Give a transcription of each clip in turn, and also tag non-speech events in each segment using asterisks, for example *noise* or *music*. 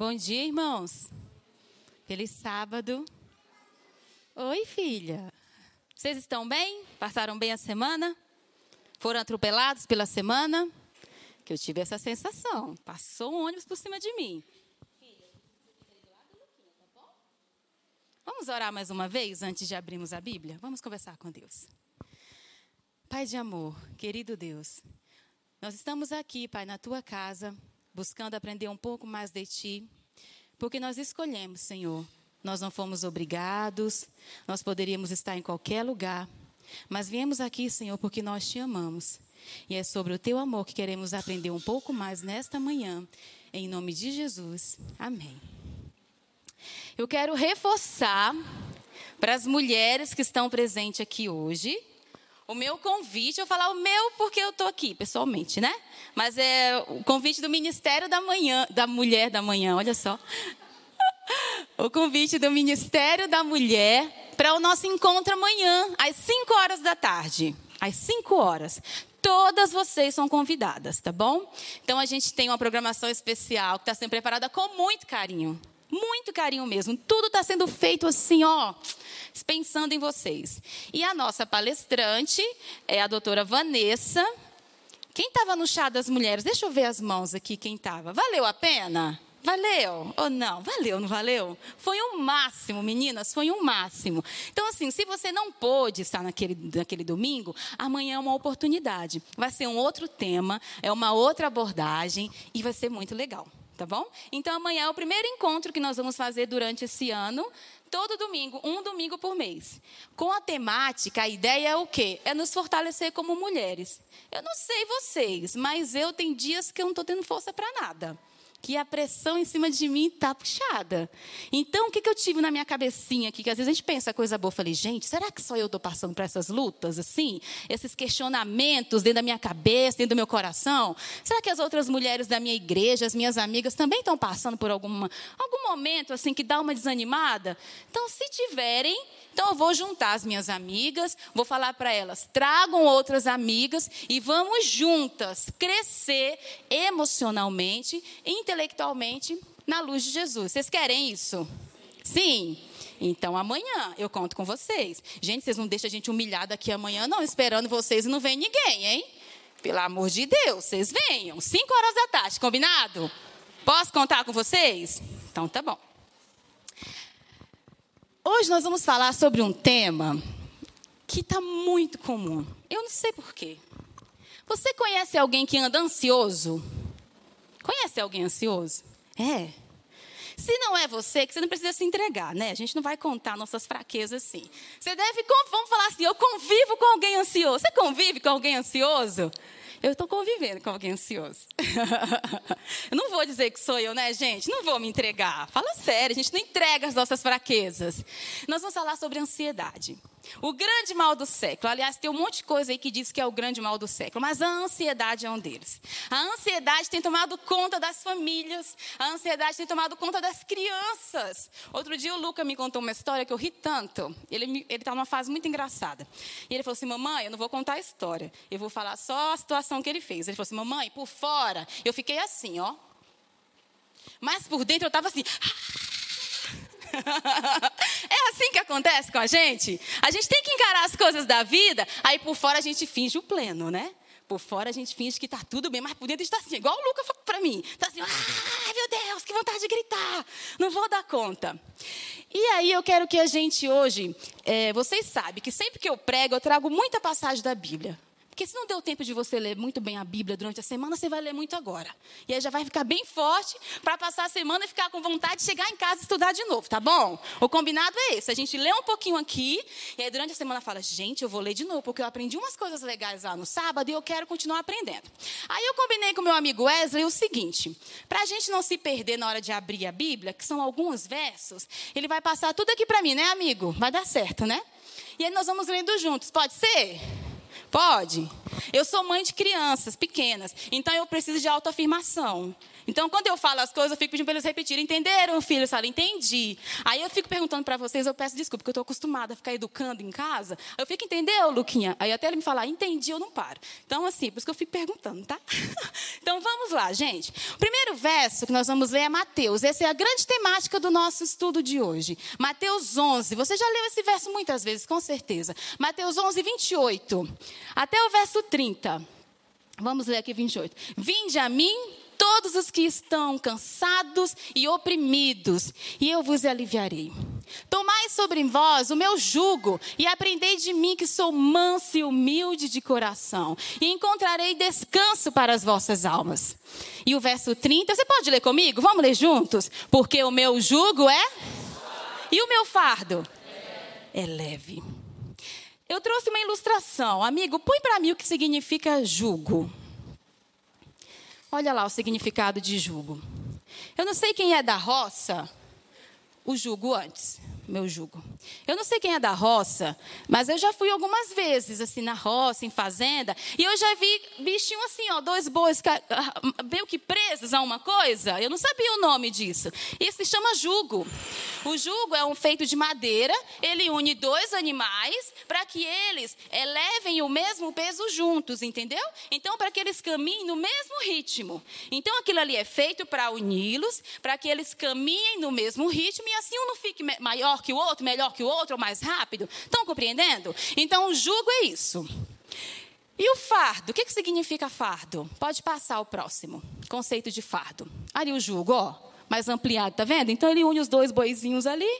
Bom dia, irmãos. Feliz sábado. Oi, filha. Vocês estão bem? Passaram bem a semana? Foram atropelados pela semana? Que eu tive essa sensação. Passou um ônibus por cima de mim. Vamos orar mais uma vez antes de abrirmos a Bíblia? Vamos conversar com Deus. Pai de amor, querido Deus, nós estamos aqui, Pai, na tua casa, buscando aprender um pouco mais de ti, porque nós escolhemos, Senhor. Nós não fomos obrigados, nós poderíamos estar em qualquer lugar, mas viemos aqui, Senhor, porque nós te amamos. E é sobre o teu amor que queremos aprender um pouco mais nesta manhã, em nome de Jesus. Amém. Eu quero reforçar para as mulheres que estão presentes aqui hoje o meu convite, eu vou falar o meu porque eu estou aqui, pessoalmente, né? Mas é o convite do Ministério da Manhã, da Mulher da Manhã, olha só. *laughs* O convite do Ministério da Mulher para o nosso encontro amanhã, às 5 horas da tarde. Às 5 horas. Todas vocês são convidadas, tá bom? Então a gente tem uma programação especial que está sendo preparada com muito carinho. Muito carinho mesmo. Tudo está sendo feito assim, ó, pensando em vocês. E a nossa palestrante é a doutora Vanessa. Quem estava no chá das mulheres? Deixa eu ver as mãos aqui, quem estava. Valeu a pena? Valeu ou não? Valeu, não valeu? Foi um máximo, meninas, foi um máximo. Então, assim, se você não pôde estar naquele, naquele domingo, amanhã é uma oportunidade. Vai ser um outro tema, é uma outra abordagem e vai ser muito legal tá bom? Então amanhã é o primeiro encontro que nós vamos fazer durante esse ano, todo domingo, um domingo por mês. Com a temática, a ideia é o quê? É nos fortalecer como mulheres. Eu não sei vocês, mas eu tenho dias que eu não estou tendo força para nada que a pressão em cima de mim está puxada. Então, o que, que eu tive na minha cabecinha aqui? Que às vezes a gente pensa coisa boa. Eu falei, gente, será que só eu estou passando por essas lutas, assim? Esses questionamentos dentro da minha cabeça, dentro do meu coração? Será que as outras mulheres da minha igreja, as minhas amigas, também estão passando por alguma, algum momento, assim, que dá uma desanimada? Então, se tiverem, então eu vou juntar as minhas amigas, vou falar para elas, tragam outras amigas e vamos juntas crescer emocionalmente, intelectualmente na luz de Jesus. Vocês querem isso? Sim. Então amanhã eu conto com vocês. Gente, vocês não deixam a gente humilhada aqui amanhã, não, esperando vocês e não vem ninguém, hein? Pelo amor de Deus, vocês venham. Cinco horas da tarde, combinado? Posso contar com vocês? Então tá bom. Hoje nós vamos falar sobre um tema que está muito comum. Eu não sei porquê. Você conhece alguém que anda ansioso? Conhece alguém ansioso? É. Se não é você, que você não precisa se entregar, né? A gente não vai contar nossas fraquezas assim. Você deve, vamos falar assim, eu convivo com alguém ansioso. Você convive com alguém ansioso? Eu estou convivendo com alguém ansioso. *laughs* eu não vou dizer que sou eu, né, gente? Não vou me entregar. Fala sério, a gente não entrega as nossas fraquezas. Nós vamos falar sobre ansiedade. O grande mal do século. Aliás, tem um monte de coisa aí que diz que é o grande mal do século, mas a ansiedade é um deles. A ansiedade tem tomado conta das famílias, a ansiedade tem tomado conta das crianças. Outro dia o Luca me contou uma história que eu ri tanto. Ele está numa fase muito engraçada. E ele falou assim: Mamãe, eu não vou contar a história, eu vou falar só a situação que ele fez. Ele falou assim: Mamãe, por fora, eu fiquei assim, ó. Mas por dentro eu estava assim. *laughs* é assim que acontece com a gente? A gente tem que encarar as coisas da vida, aí por fora a gente finge o pleno, né? Por fora a gente finge que está tudo bem, mas por dentro está assim, igual o Lucas falou para mim. Está assim, ai meu Deus, que vontade de gritar. Não vou dar conta. E aí eu quero que a gente hoje, é, vocês sabem que sempre que eu prego, eu trago muita passagem da Bíblia. Porque se não deu tempo de você ler muito bem a Bíblia durante a semana, você vai ler muito agora. E aí já vai ficar bem forte para passar a semana e ficar com vontade de chegar em casa e estudar de novo, tá bom? O combinado é esse. A gente lê um pouquinho aqui, e aí durante a semana fala, gente, eu vou ler de novo, porque eu aprendi umas coisas legais lá no sábado e eu quero continuar aprendendo. Aí eu combinei com meu amigo Wesley o seguinte: para a gente não se perder na hora de abrir a Bíblia, que são alguns versos, ele vai passar tudo aqui para mim, né, amigo? Vai dar certo, né? E aí nós vamos lendo juntos, pode ser? Pode? Eu sou mãe de crianças pequenas, então eu preciso de autoafirmação. Então, quando eu falo as coisas, eu fico pedindo para eles repetirem. Entenderam, filho? Falam, entendi. Aí eu fico perguntando para vocês, eu peço desculpa, porque eu estou acostumada a ficar educando em casa. Eu fico, entendeu, Luquinha? Aí até ele me falar, entendi, eu não paro. Então, assim, por isso que eu fico perguntando, tá? *laughs* então, vamos lá, gente. O primeiro verso que nós vamos ler é Mateus. Essa é a grande temática do nosso estudo de hoje. Mateus 11. Você já leu esse verso muitas vezes, com certeza. Mateus 11, 28. Até o verso 30. Vamos ler aqui 28. Vinde a mim todos os que estão cansados e oprimidos, e eu vos aliviarei. Tomai sobre vós o meu jugo e aprendei de mim que sou manso e humilde de coração, e encontrarei descanso para as vossas almas. E o verso 30, você pode ler comigo? Vamos ler juntos? Porque o meu jugo é e o meu fardo é leve. Eu trouxe uma ilustração. Amigo, põe para mim o que significa jugo. Olha lá o significado de jugo. Eu não sei quem é da roça, o jugo antes meu jugo. Eu não sei quem é da roça, mas eu já fui algumas vezes, assim, na roça, em fazenda, e eu já vi bichinho assim, ó, dois bois ah, meio que presos a uma coisa. Eu não sabia o nome disso. Isso se chama jugo. O jugo é um feito de madeira, ele une dois animais para que eles elevem o mesmo peso juntos, entendeu? Então, para que eles caminhem no mesmo ritmo. Então, aquilo ali é feito para uni-los, para que eles caminhem no mesmo ritmo e assim um não fique maior que o outro, melhor que o outro, ou mais rápido. Estão compreendendo? Então, o jugo é isso. E o fardo? O que, que significa fardo? Pode passar o próximo. Conceito de fardo. Ali o jugo, ó, mais ampliado, tá vendo? Então, ele une os dois boizinhos ali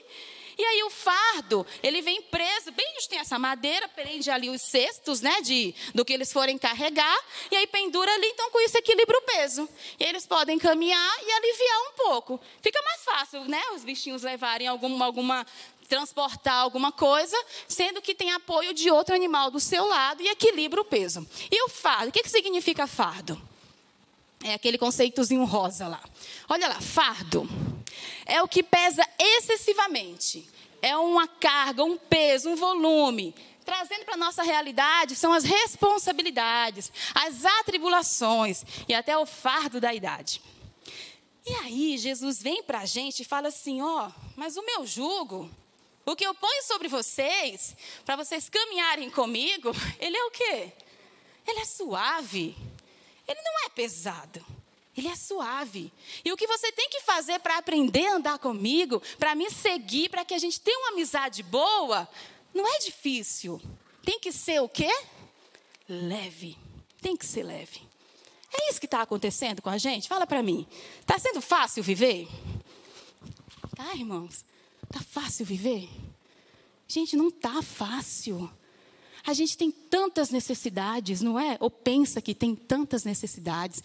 e aí o fardo, ele vem preso, bem onde tem essa madeira, prende ali os cestos, né, de, do que eles forem carregar, e aí pendura ali, então com isso equilibra o peso. E eles podem caminhar e aliviar um pouco. Fica mais fácil, né, os bichinhos levarem alguma, alguma transportar alguma coisa, sendo que tem apoio de outro animal do seu lado e equilibra o peso. E o fardo, o que, que significa fardo? É aquele conceitozinho rosa lá. Olha lá, fardo é o que pesa excessivamente. É uma carga, um peso, um volume. Trazendo para a nossa realidade são as responsabilidades, as atribulações e até o fardo da idade. E aí Jesus vem para a gente e fala assim: ó, oh, mas o meu jugo, o que eu ponho sobre vocês, para vocês caminharem comigo, *laughs* ele é o quê? Ele é suave. Ele não é pesado. Ele é suave. E o que você tem que fazer para aprender a andar comigo, para me seguir, para que a gente tenha uma amizade boa, não é difícil. Tem que ser o quê? Leve. Tem que ser leve. É isso que está acontecendo com a gente? Fala para mim. Está sendo fácil viver? Tá, irmãos? Está fácil viver? Gente, não está fácil. A gente tem tantas necessidades, não é? Ou pensa que tem tantas necessidades,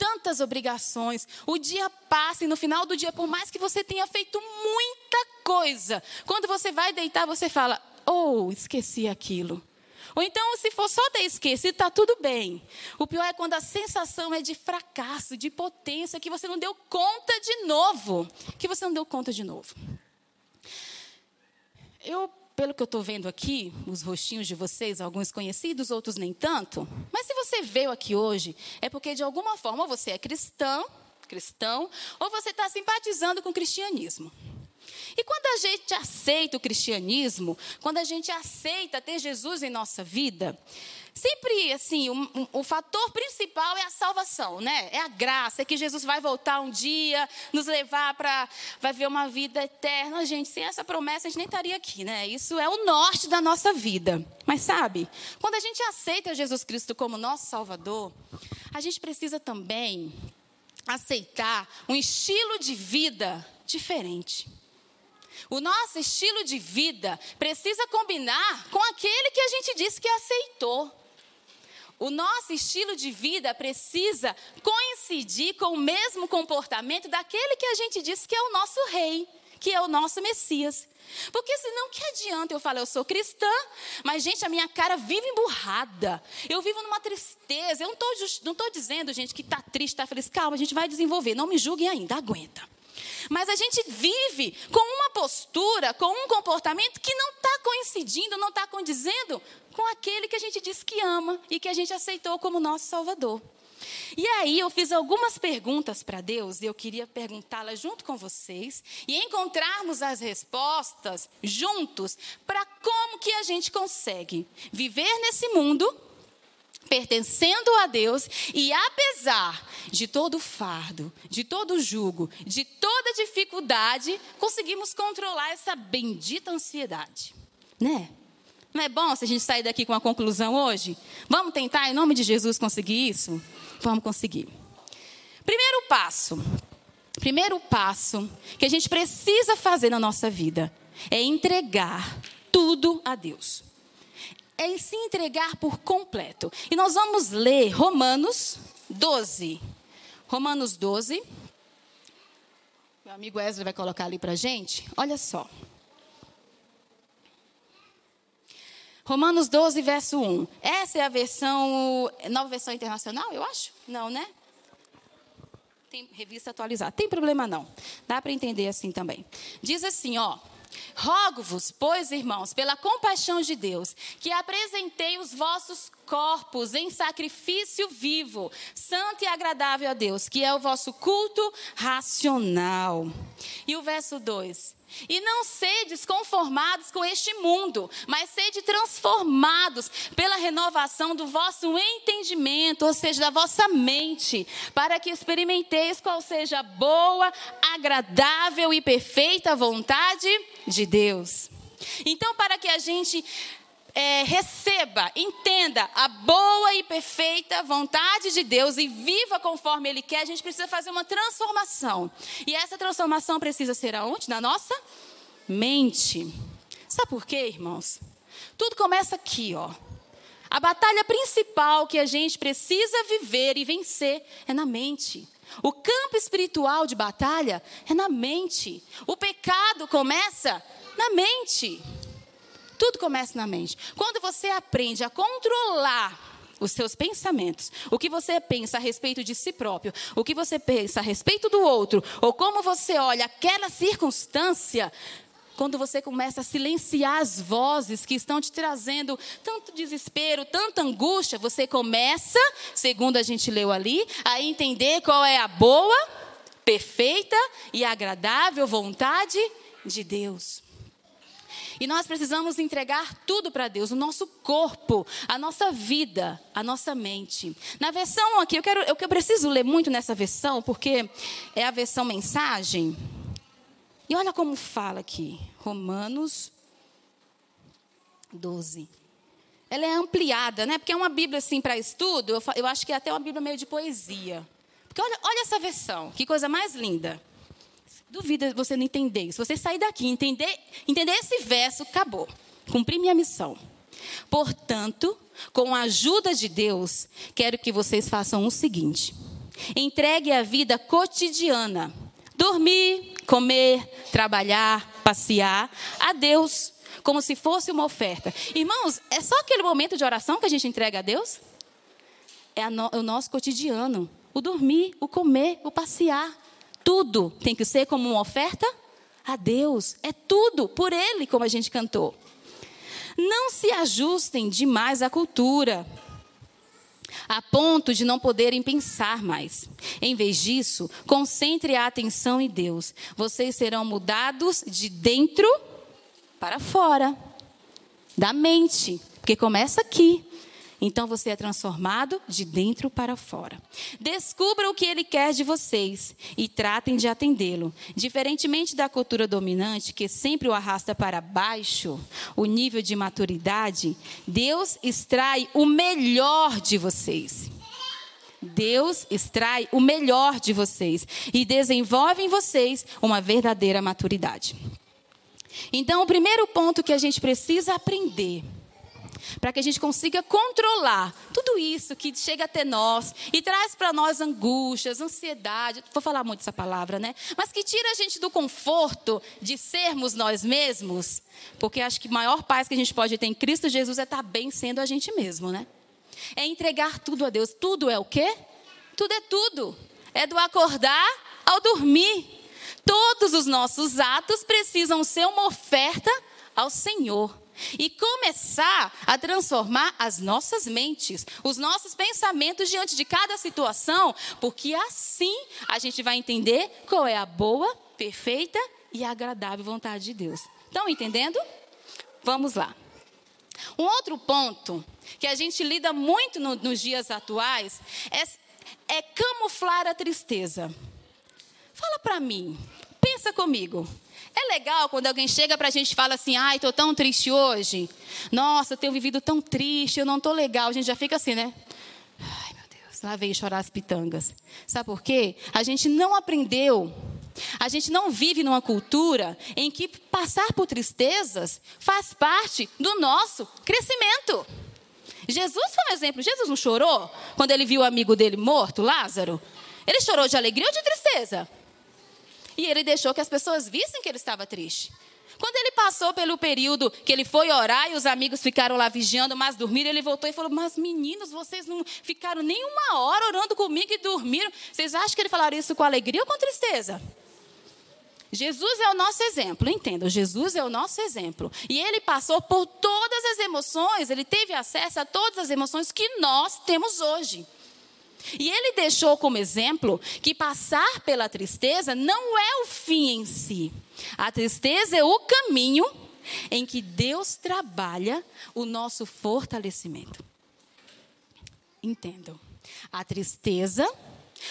tantas obrigações. O dia passa e no final do dia, por mais que você tenha feito muita coisa, quando você vai deitar, você fala: Oh, esqueci aquilo. Ou então, se for só ter esquecido, está tudo bem. O pior é quando a sensação é de fracasso, de potência, que você não deu conta de novo. Que você não deu conta de novo. Eu pelo que eu estou vendo aqui, os rostinhos de vocês, alguns conhecidos, outros nem tanto. Mas se você veio aqui hoje, é porque de alguma forma você é cristão, cristão, ou você está simpatizando com o cristianismo. E quando a gente aceita o cristianismo, quando a gente aceita ter Jesus em nossa vida, Sempre, assim, o, fator principal é a salvação, né? É a graça, é que Jesus vai voltar um dia, nos levar para. vai ver uma vida eterna. Gente, sem essa promessa a gente nem estaria aqui, né? Isso é o norte da nossa vida. Mas sabe, quando a gente aceita Jesus Cristo como nosso Salvador, a gente precisa também aceitar um estilo de vida diferente. O nosso estilo de vida precisa combinar com aquele que a gente disse que aceitou. O nosso estilo de vida precisa coincidir com o mesmo comportamento daquele que a gente disse que é o nosso rei, que é o nosso Messias. Porque senão que adianta eu falar, eu sou cristã, mas gente, a minha cara vive emburrada. Eu vivo numa tristeza. Eu não estou dizendo, gente, que está triste, está feliz. Calma, a gente vai desenvolver. Não me julguem ainda, aguenta. Mas a gente vive com uma postura, com um comportamento que não está coincidindo, não está condizendo com aquele que a gente diz que ama e que a gente aceitou como nosso Salvador. E aí eu fiz algumas perguntas para Deus e eu queria perguntá-las junto com vocês e encontrarmos as respostas juntos para como que a gente consegue viver nesse mundo pertencendo a Deus e apesar de todo o fardo, de todo o jugo, de toda dificuldade, conseguimos controlar essa bendita ansiedade, né? Não é bom se a gente sair daqui com uma conclusão hoje? Vamos tentar, em nome de Jesus, conseguir isso? Vamos conseguir. Primeiro passo. Primeiro passo que a gente precisa fazer na nossa vida é entregar tudo a Deus. É se entregar por completo. E nós vamos ler Romanos 12. Romanos 12. Meu amigo Ezra vai colocar ali para gente. Olha só. Romanos 12, verso 1. Essa é a versão, nova versão internacional, eu acho? Não, né? Tem revista atualizada. Tem problema não. Dá para entender assim também. Diz assim, ó. Rogo-vos, pois, irmãos, pela compaixão de Deus, que apresentei os vossos corpos em sacrifício vivo, santo e agradável a Deus, que é o vosso culto racional. E o verso 2: e não sedes conformados com este mundo, mas sede transformados pela renovação do vosso entendimento, ou seja, da vossa mente, para que experimenteis qual seja a boa, agradável e perfeita vontade de Deus. Então, para que a gente é, receba, entenda a boa e perfeita vontade de Deus e viva conforme Ele quer, a gente precisa fazer uma transformação. E essa transformação precisa ser aonde? Na nossa mente. Sabe por quê, irmãos? Tudo começa aqui, ó. A batalha principal que a gente precisa viver e vencer é na mente. O campo espiritual de batalha é na mente. O pecado começa na mente. Tudo começa na mente. Quando você aprende a controlar os seus pensamentos, o que você pensa a respeito de si próprio, o que você pensa a respeito do outro, ou como você olha aquela circunstância, quando você começa a silenciar as vozes que estão te trazendo tanto desespero, tanta angústia, você começa, segundo a gente leu ali, a entender qual é a boa, perfeita e agradável vontade de Deus. E nós precisamos entregar tudo para Deus, o nosso corpo, a nossa vida, a nossa mente. Na versão aqui, eu quero, eu, preciso ler muito nessa versão, porque é a versão mensagem. E olha como fala aqui, Romanos 12. Ela é ampliada, né? Porque é uma Bíblia assim para estudo, eu, eu acho que é até uma Bíblia meio de poesia. Porque olha, olha essa versão, que coisa mais linda. Duvida você não entender. Se você sair daqui entender, entender esse verso, acabou. Cumpri minha missão. Portanto, com a ajuda de Deus, quero que vocês façam o seguinte: entregue a vida cotidiana, dormir, comer, trabalhar, passear, a Deus, como se fosse uma oferta. Irmãos, é só aquele momento de oração que a gente entrega a Deus? É o nosso cotidiano. O dormir, o comer, o passear. Tudo tem que ser como uma oferta a Deus. É tudo por Ele, como a gente cantou. Não se ajustem demais à cultura, a ponto de não poderem pensar mais. Em vez disso, concentre a atenção em Deus. Vocês serão mudados de dentro para fora, da mente, porque começa aqui. Então você é transformado de dentro para fora. Descubra o que ele quer de vocês e tratem de atendê-lo. Diferentemente da cultura dominante, que sempre o arrasta para baixo, o nível de maturidade, Deus extrai o melhor de vocês. Deus extrai o melhor de vocês e desenvolve em vocês uma verdadeira maturidade. Então, o primeiro ponto que a gente precisa aprender para que a gente consiga controlar tudo isso que chega até nós e traz para nós angústias, ansiedade, vou falar muito essa palavra, né? Mas que tira a gente do conforto de sermos nós mesmos, porque acho que a maior paz que a gente pode ter em Cristo Jesus é estar tá bem sendo a gente mesmo, né? É entregar tudo a Deus. Tudo é o quê? Tudo é tudo. É do acordar ao dormir. Todos os nossos atos precisam ser uma oferta ao Senhor. E começar a transformar as nossas mentes, os nossos pensamentos diante de cada situação, porque assim a gente vai entender qual é a boa, perfeita e agradável vontade de Deus. Estão entendendo? Vamos lá. Um outro ponto que a gente lida muito no, nos dias atuais é, é camuflar a tristeza. Fala para mim, pensa comigo. É legal quando alguém chega para a gente e fala assim: ai, estou tão triste hoje. Nossa, tenho vivido tão triste, eu não estou legal. A gente já fica assim, né? Ai, meu Deus, lá veio chorar as pitangas. Sabe por quê? A gente não aprendeu a gente não vive numa cultura em que passar por tristezas faz parte do nosso crescimento. Jesus foi um exemplo. Jesus não chorou quando ele viu o amigo dele morto, Lázaro? Ele chorou de alegria ou de tristeza? E ele deixou que as pessoas vissem que ele estava triste. Quando ele passou pelo período que ele foi orar e os amigos ficaram lá vigiando, mas dormiram, ele voltou e falou: Mas meninos, vocês não ficaram nem uma hora orando comigo e dormiram. Vocês acham que ele falaram isso com alegria ou com tristeza? Jesus é o nosso exemplo, entenda, Jesus é o nosso exemplo. E ele passou por todas as emoções, ele teve acesso a todas as emoções que nós temos hoje. E ele deixou como exemplo que passar pela tristeza não é o fim em si. A tristeza é o caminho em que Deus trabalha o nosso fortalecimento. Entendam. A tristeza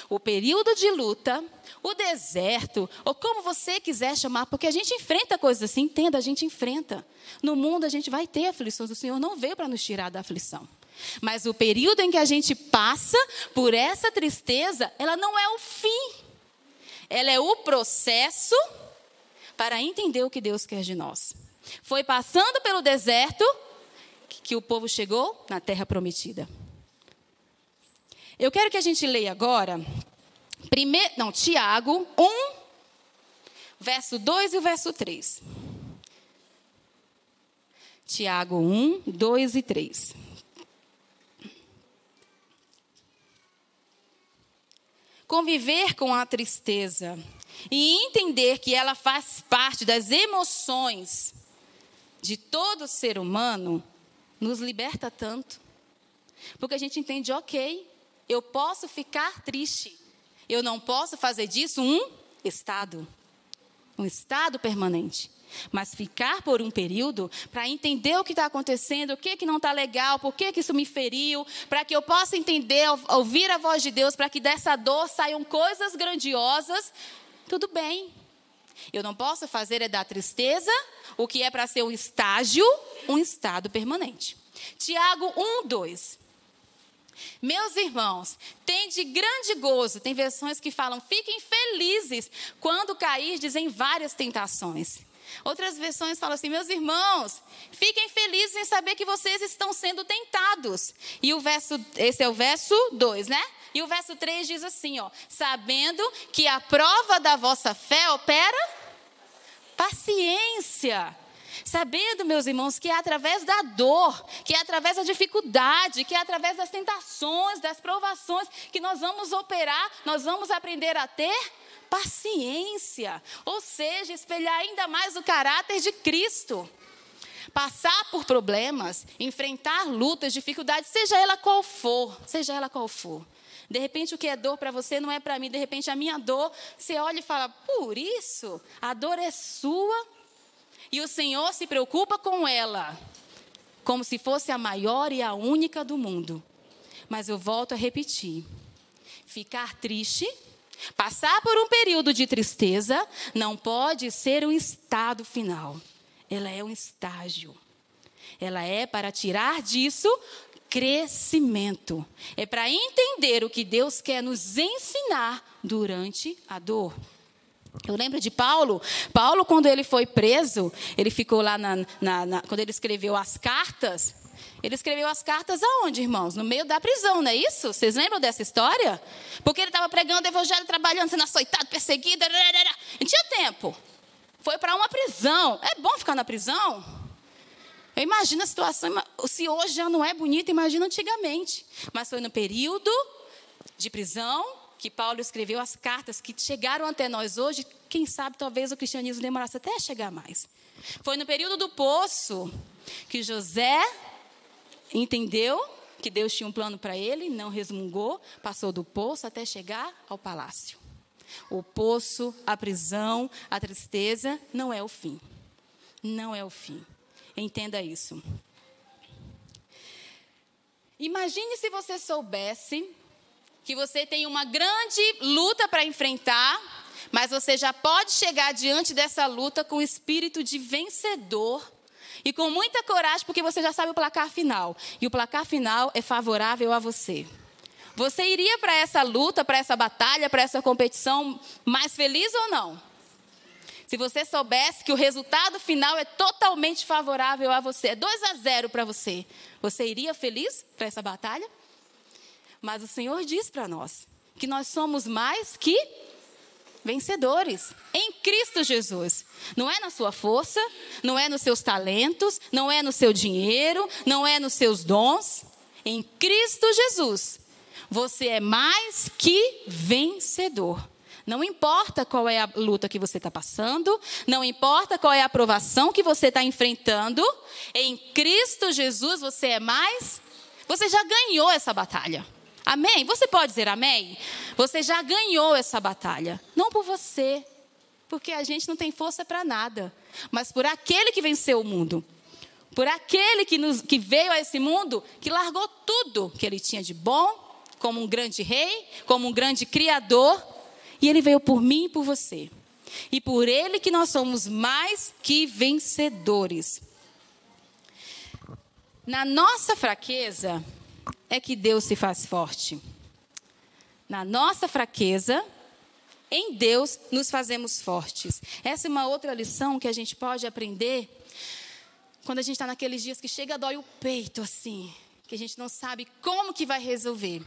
o período de luta, o deserto, ou como você quiser chamar, porque a gente enfrenta coisas assim, entenda, a gente enfrenta. No mundo a gente vai ter aflições, o Senhor não veio para nos tirar da aflição. Mas o período em que a gente passa por essa tristeza, ela não é o fim. Ela é o processo para entender o que Deus quer de nós. Foi passando pelo deserto que o povo chegou na terra prometida. Eu quero que a gente leia agora, primeiro, não, Tiago 1, verso 2 e o verso 3. Tiago 1, 2 e 3. Conviver com a tristeza e entender que ela faz parte das emoções de todo ser humano nos liberta tanto. Porque a gente entende, ok, eu posso ficar triste. Eu não posso fazer disso um estado. Um estado permanente. Mas ficar por um período para entender o que está acontecendo, o que, que não está legal, por que, que isso me feriu, para que eu possa entender, ouvir a voz de Deus, para que dessa dor saiam coisas grandiosas, tudo bem. Eu não posso fazer é da tristeza o que é para ser um estágio, um estado permanente. Tiago 1, 2. Meus irmãos, tem de grande gozo, tem versões que falam, fiquem felizes quando cairdes em várias tentações. Outras versões falam assim: meus irmãos, fiquem felizes em saber que vocês estão sendo tentados. E o verso, esse é o verso 2, né? E o verso 3 diz assim, ó: sabendo que a prova da vossa fé opera paciência. Sabendo, meus irmãos, que é através da dor, que é através da dificuldade, que é através das tentações, das provações, que nós vamos operar, nós vamos aprender a ter paciência. Ou seja, espelhar ainda mais o caráter de Cristo. Passar por problemas, enfrentar lutas, dificuldades, seja ela qual for, seja ela qual for. De repente, o que é dor para você não é para mim. De repente, a minha dor, você olha e fala: por isso, a dor é sua e o Senhor se preocupa com ela, como se fosse a maior e a única do mundo. Mas eu volto a repetir: ficar triste, passar por um período de tristeza, não pode ser um estado final. Ela é um estágio. Ela é para tirar disso crescimento. É para entender o que Deus quer nos ensinar durante a dor. Eu lembro de Paulo. Paulo, quando ele foi preso, ele ficou lá na, na, na, quando ele escreveu as cartas. Ele escreveu as cartas aonde, irmãos? No meio da prisão, não é isso? Vocês lembram dessa história? Porque ele estava pregando o evangelho, trabalhando, sendo açoitado, perseguido. Não tinha tempo. Foi para uma prisão. É bom ficar na prisão? Eu imagino a situação. Se hoje já não é bonito, imagina antigamente. Mas foi no período de prisão que Paulo escreveu, as cartas que chegaram até nós hoje, quem sabe talvez o cristianismo demorasse até chegar mais. Foi no período do poço, que José entendeu que Deus tinha um plano para ele, não resmungou, passou do poço até chegar ao palácio. O poço, a prisão, a tristeza não é o fim. Não é o fim. Entenda isso. Imagine se você soubesse que você tem uma grande luta para enfrentar, mas você já pode chegar diante dessa luta com o espírito de vencedor e com muita coragem, porque você já sabe o placar final. E o placar final é favorável a você. Você iria para essa luta, para essa batalha, para essa competição mais feliz ou não? Se você soubesse que o resultado final é totalmente favorável a você, é 2 a 0 para você, você iria feliz para essa batalha? Mas o Senhor diz para nós que nós somos mais que vencedores em Cristo Jesus. Não é na sua força, não é nos seus talentos, não é no seu dinheiro, não é nos seus dons. Em Cristo Jesus, você é mais que vencedor. Não importa qual é a luta que você está passando, não importa qual é a aprovação que você está enfrentando, em Cristo Jesus você é mais. Você já ganhou essa batalha. Amém? Você pode dizer amém? Você já ganhou essa batalha. Não por você, porque a gente não tem força para nada, mas por aquele que venceu o mundo. Por aquele que, nos, que veio a esse mundo, que largou tudo que ele tinha de bom, como um grande rei, como um grande criador, e ele veio por mim e por você. E por ele que nós somos mais que vencedores. Na nossa fraqueza, é que Deus se faz forte. Na nossa fraqueza, em Deus nos fazemos fortes. Essa é uma outra lição que a gente pode aprender quando a gente está naqueles dias que chega dói o peito assim, que a gente não sabe como que vai resolver.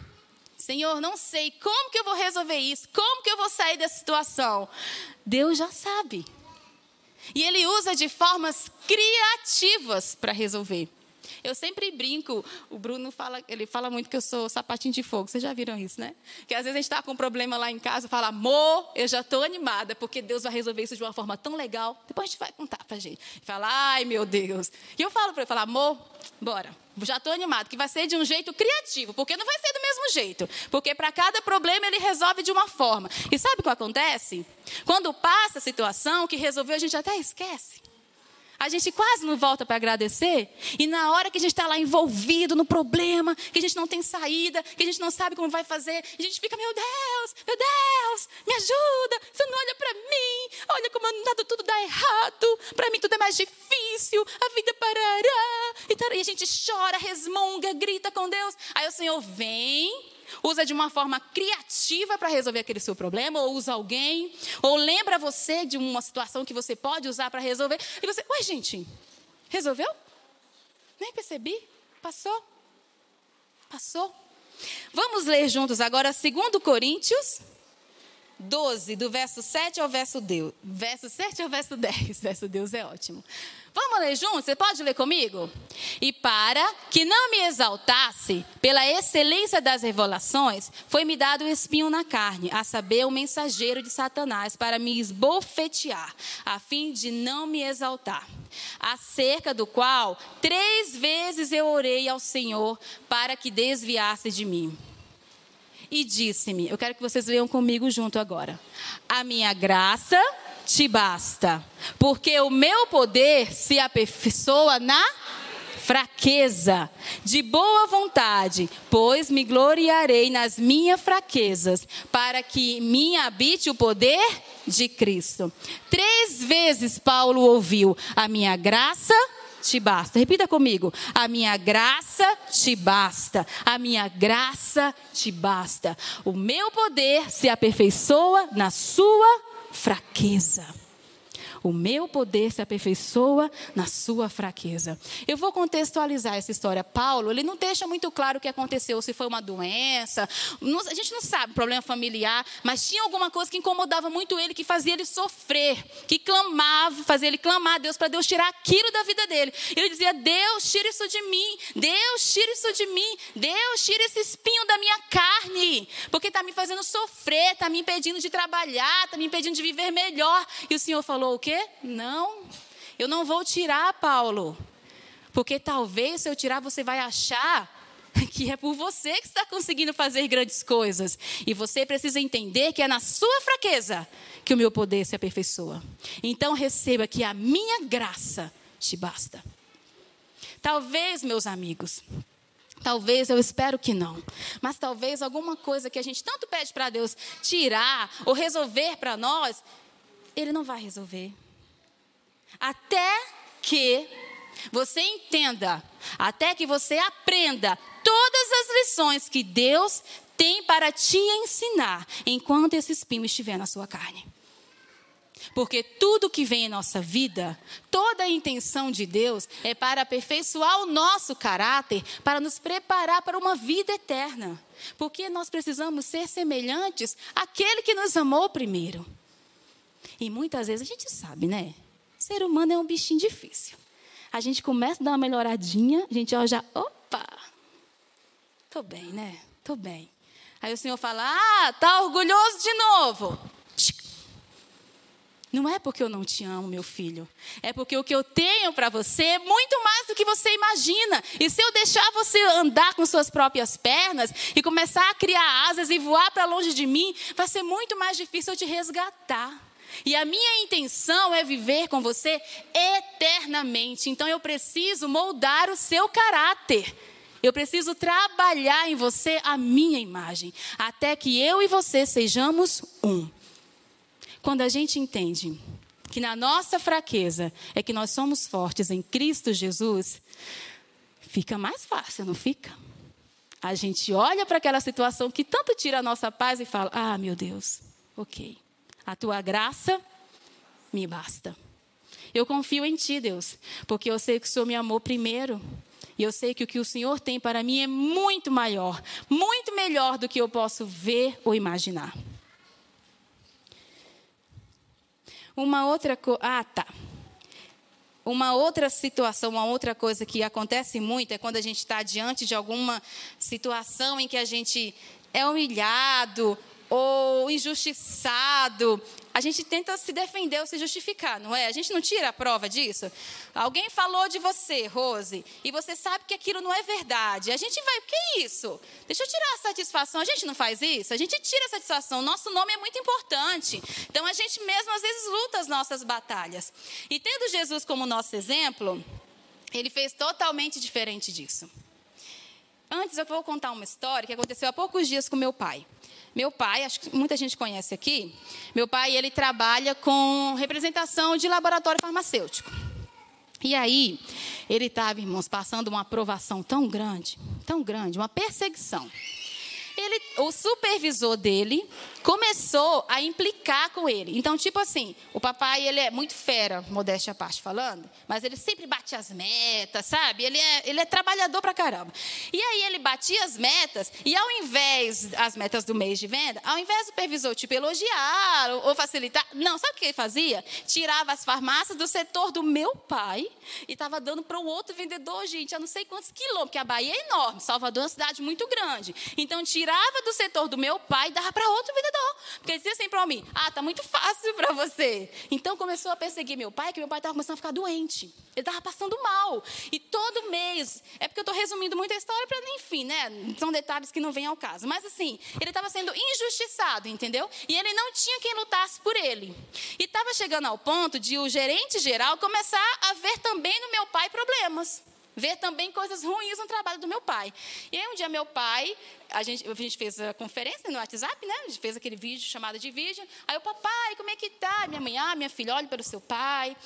Senhor, não sei como que eu vou resolver isso, como que eu vou sair dessa situação. Deus já sabe. E Ele usa de formas criativas para resolver. Eu sempre brinco, o Bruno fala, ele fala muito que eu sou sapatinho de fogo. Vocês já viram isso, né? Que às vezes a gente está com um problema lá em casa, fala, amor, eu já estou animada, porque Deus vai resolver isso de uma forma tão legal. Depois a gente vai contar pra gente. Fala, ai meu Deus. E eu falo para ele, falo, amor, bora. Já estou animado, que vai ser de um jeito criativo, porque não vai ser do mesmo jeito. Porque para cada problema ele resolve de uma forma. E sabe o que acontece? Quando passa a situação que resolveu, a gente até esquece a gente quase não volta para agradecer. E na hora que a gente está lá envolvido no problema, que a gente não tem saída, que a gente não sabe como vai fazer, a gente fica, meu Deus, meu Deus, me ajuda, você não olha para mim, olha como nada tudo dá errado, para mim tudo é mais difícil, a vida parará. E a gente chora, resmunga, grita com Deus. Aí o Senhor vem usa de uma forma criativa para resolver aquele seu problema, ou usa alguém, ou lembra você de uma situação que você pode usar para resolver. E você, ué, gente, resolveu? Nem percebi. Passou. Passou. Vamos ler juntos agora 2 Coríntios 12, do verso 7 ao verso Deus. Verso 7 ao verso 10. *laughs* Verso Deus é ótimo. Vamos ler juntos? Você pode ler comigo? E para que não me exaltasse pela excelência das revelações, foi-me dado o espinho na carne, a saber, o mensageiro de Satanás, para me esbofetear, a fim de não me exaltar. Acerca do qual três vezes eu orei ao Senhor para que desviasse de mim e disse-me: Eu quero que vocês leiam comigo junto agora. A minha graça te basta, porque o meu poder se aperfeiçoa na fraqueza, de boa vontade, pois me gloriarei nas minhas fraquezas, para que me habite o poder de Cristo. Três vezes Paulo ouviu: A minha graça te basta. Repita comigo: a minha graça te basta. A minha graça te basta. O meu poder se aperfeiçoa na sua fraqueza. O meu poder se aperfeiçoa na sua fraqueza. Eu vou contextualizar essa história. Paulo, ele não deixa muito claro o que aconteceu, se foi uma doença. a gente não sabe, problema familiar, mas tinha alguma coisa que incomodava muito ele, que fazia ele sofrer, que clamava, fazia ele clamar a Deus para Deus tirar aquilo da vida dele. Ele dizia: Deus, tira isso de mim. Deus, tira isso de mim. Deus, tira esse espinho da minha porque está me fazendo sofrer, está me impedindo de trabalhar, está me impedindo de viver melhor. E o Senhor falou o quê? Não, eu não vou tirar, Paulo. Porque talvez se eu tirar, você vai achar que é por você que está conseguindo fazer grandes coisas. E você precisa entender que é na sua fraqueza que o meu poder se aperfeiçoa. Então receba que a minha graça te basta. Talvez, meus amigos, Talvez, eu espero que não. Mas talvez alguma coisa que a gente tanto pede para Deus tirar ou resolver para nós, Ele não vai resolver. Até que você entenda, até que você aprenda todas as lições que Deus tem para te ensinar enquanto esse espinho estiver na sua carne. Porque tudo que vem em nossa vida, toda a intenção de Deus é para aperfeiçoar o nosso caráter, para nos preparar para uma vida eterna. Porque nós precisamos ser semelhantes àquele que nos amou primeiro. E muitas vezes a gente sabe, né? Ser humano é um bichinho difícil. A gente começa a dar uma melhoradinha, a gente ó, já, opa, tô bem, né? Tô bem. Aí o Senhor fala, ah, tá orgulhoso de novo. Não é porque eu não te amo, meu filho. É porque o que eu tenho para você é muito mais do que você imagina. E se eu deixar você andar com suas próprias pernas e começar a criar asas e voar para longe de mim, vai ser muito mais difícil eu te resgatar. E a minha intenção é viver com você eternamente. Então eu preciso moldar o seu caráter. Eu preciso trabalhar em você a minha imagem, até que eu e você sejamos um. Quando a gente entende que na nossa fraqueza é que nós somos fortes em Cristo Jesus, fica mais fácil, não fica? A gente olha para aquela situação que tanto tira a nossa paz e fala: Ah, meu Deus, ok, a tua graça me basta. Eu confio em ti, Deus, porque eu sei que o Senhor me amou primeiro. E eu sei que o que o Senhor tem para mim é muito maior, muito melhor do que eu posso ver ou imaginar. Uma outra coisa. Ah, tá. Uma outra situação, uma outra coisa que acontece muito é quando a gente está diante de alguma situação em que a gente é humilhado ou injustiçado, a gente tenta se defender ou se justificar, não é? A gente não tira a prova disso. Alguém falou de você, Rose, e você sabe que aquilo não é verdade. A gente vai, o que é isso? Deixa eu tirar a satisfação. A gente não faz isso? A gente tira a satisfação. Nosso nome é muito importante. Então a gente mesmo às vezes luta as nossas batalhas. E tendo Jesus como nosso exemplo, ele fez totalmente diferente disso. Antes eu vou contar uma história que aconteceu há poucos dias com meu pai. Meu pai, acho que muita gente conhece aqui, meu pai ele trabalha com representação de laboratório farmacêutico. E aí, ele estava, irmãos, passando uma aprovação tão grande, tão grande, uma perseguição ele, o supervisor dele começou a implicar com ele. Então, tipo assim, o papai, ele é muito fera, modéstia à parte falando, mas ele sempre bate as metas, sabe? Ele é, ele é trabalhador pra caramba. E aí ele batia as metas, e ao invés, as metas do mês de venda, ao invés do supervisor, tipo, elogiar ou, ou facilitar, não, sabe o que ele fazia? Tirava as farmácias do setor do meu pai e estava dando para o outro vendedor, gente, a não sei quantos quilômetros, porque a Bahia é enorme, Salvador é uma cidade muito grande. Então, tirava do setor do meu pai e dava para outro vendedor. Porque ele dizia assim para mim: Ah, tá muito fácil para você. Então começou a perseguir meu pai, que meu pai estava começando a ficar doente. Ele estava passando mal. E todo mês, é porque eu estou resumindo muito a história para, enfim, né? São detalhes que não vêm ao caso. Mas assim, ele estava sendo injustiçado, entendeu? E ele não tinha quem lutasse por ele. E estava chegando ao ponto de o gerente geral começar a ver também no meu pai problemas ver também coisas ruins no trabalho do meu pai. E aí um dia meu pai, a gente, a gente fez a conferência no WhatsApp, né? A gente fez aquele vídeo, chamada de vídeo. Aí o papai, como é que tá? Minha mãe, ah, minha filha, olhe pelo seu pai